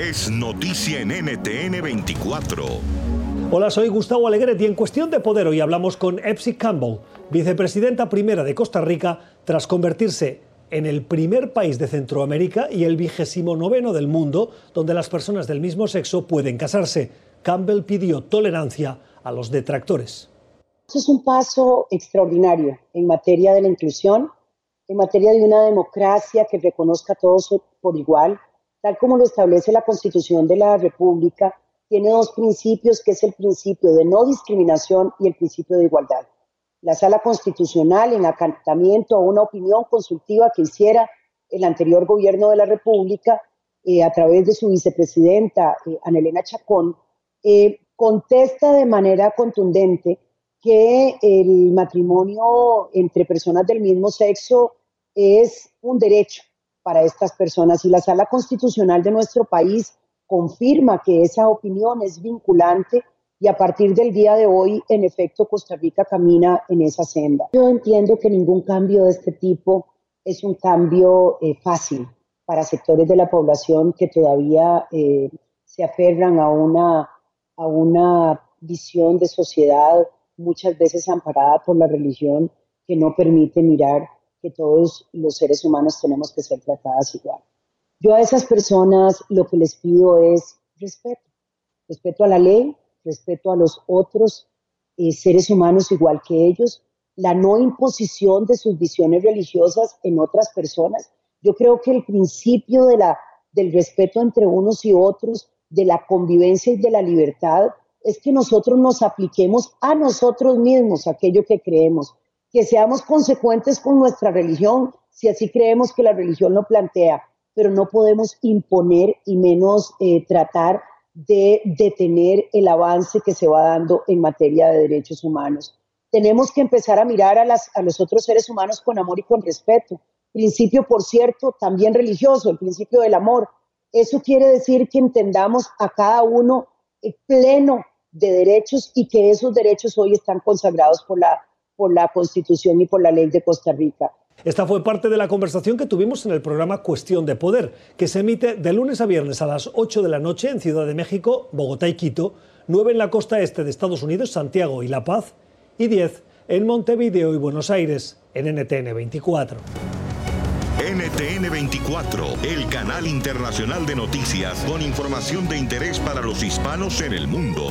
es noticia en NTN 24. Hola, soy Gustavo Alegret y en cuestión de poder hoy hablamos con Epsi Campbell, vicepresidenta primera de Costa Rica, tras convertirse en el primer país de Centroamérica y el vigésimo noveno del mundo donde las personas del mismo sexo pueden casarse. Campbell pidió tolerancia a los detractores. Esto es un paso extraordinario en materia de la inclusión, en materia de una democracia que reconozca a todos por igual, tal como lo establece la Constitución de la República, tiene dos principios, que es el principio de no discriminación y el principio de igualdad. La Sala Constitucional, en acatamiento a una opinión consultiva que hiciera el anterior gobierno de la República, eh, a través de su vicepresidenta, eh, Anelena Chacón, eh, contesta de manera contundente que el matrimonio entre personas del mismo sexo es un derecho para estas personas y la sala constitucional de nuestro país confirma que esa opinión es vinculante y a partir del día de hoy, en efecto, Costa Rica camina en esa senda. Yo entiendo que ningún cambio de este tipo es un cambio eh, fácil para sectores de la población que todavía eh, se aferran a una, a una visión de sociedad muchas veces amparada por la religión que no permite mirar que todos los seres humanos tenemos que ser tratados igual. Yo a esas personas lo que les pido es respeto, respeto a la ley, respeto a los otros eh, seres humanos igual que ellos, la no imposición de sus visiones religiosas en otras personas. Yo creo que el principio de la, del respeto entre unos y otros, de la convivencia y de la libertad, es que nosotros nos apliquemos a nosotros mismos aquello que creemos, que seamos consecuentes con nuestra religión, si así creemos que la religión lo plantea, pero no podemos imponer y menos eh, tratar de detener el avance que se va dando en materia de derechos humanos. Tenemos que empezar a mirar a, los otros seres humanos con amor y con respeto. Principio, por cierto, también religioso, el principio del amor. Eso quiere decir que entendamos a cada uno pleno de derechos y que esos derechos hoy están consagrados por la, por la Constitución y por la ley de Costa Rica. Esta fue parte de la conversación que tuvimos en el programa Cuestión de Poder, que se emite de lunes a viernes a las 8 de la noche en Ciudad de México, Bogotá y Quito, 9 en la costa este de Estados Unidos, Santiago y La Paz, y 10 en Montevideo y Buenos Aires, en NTN 24. NTN 24, el canal internacional de noticias con información de interés para los hispanos en el mundo.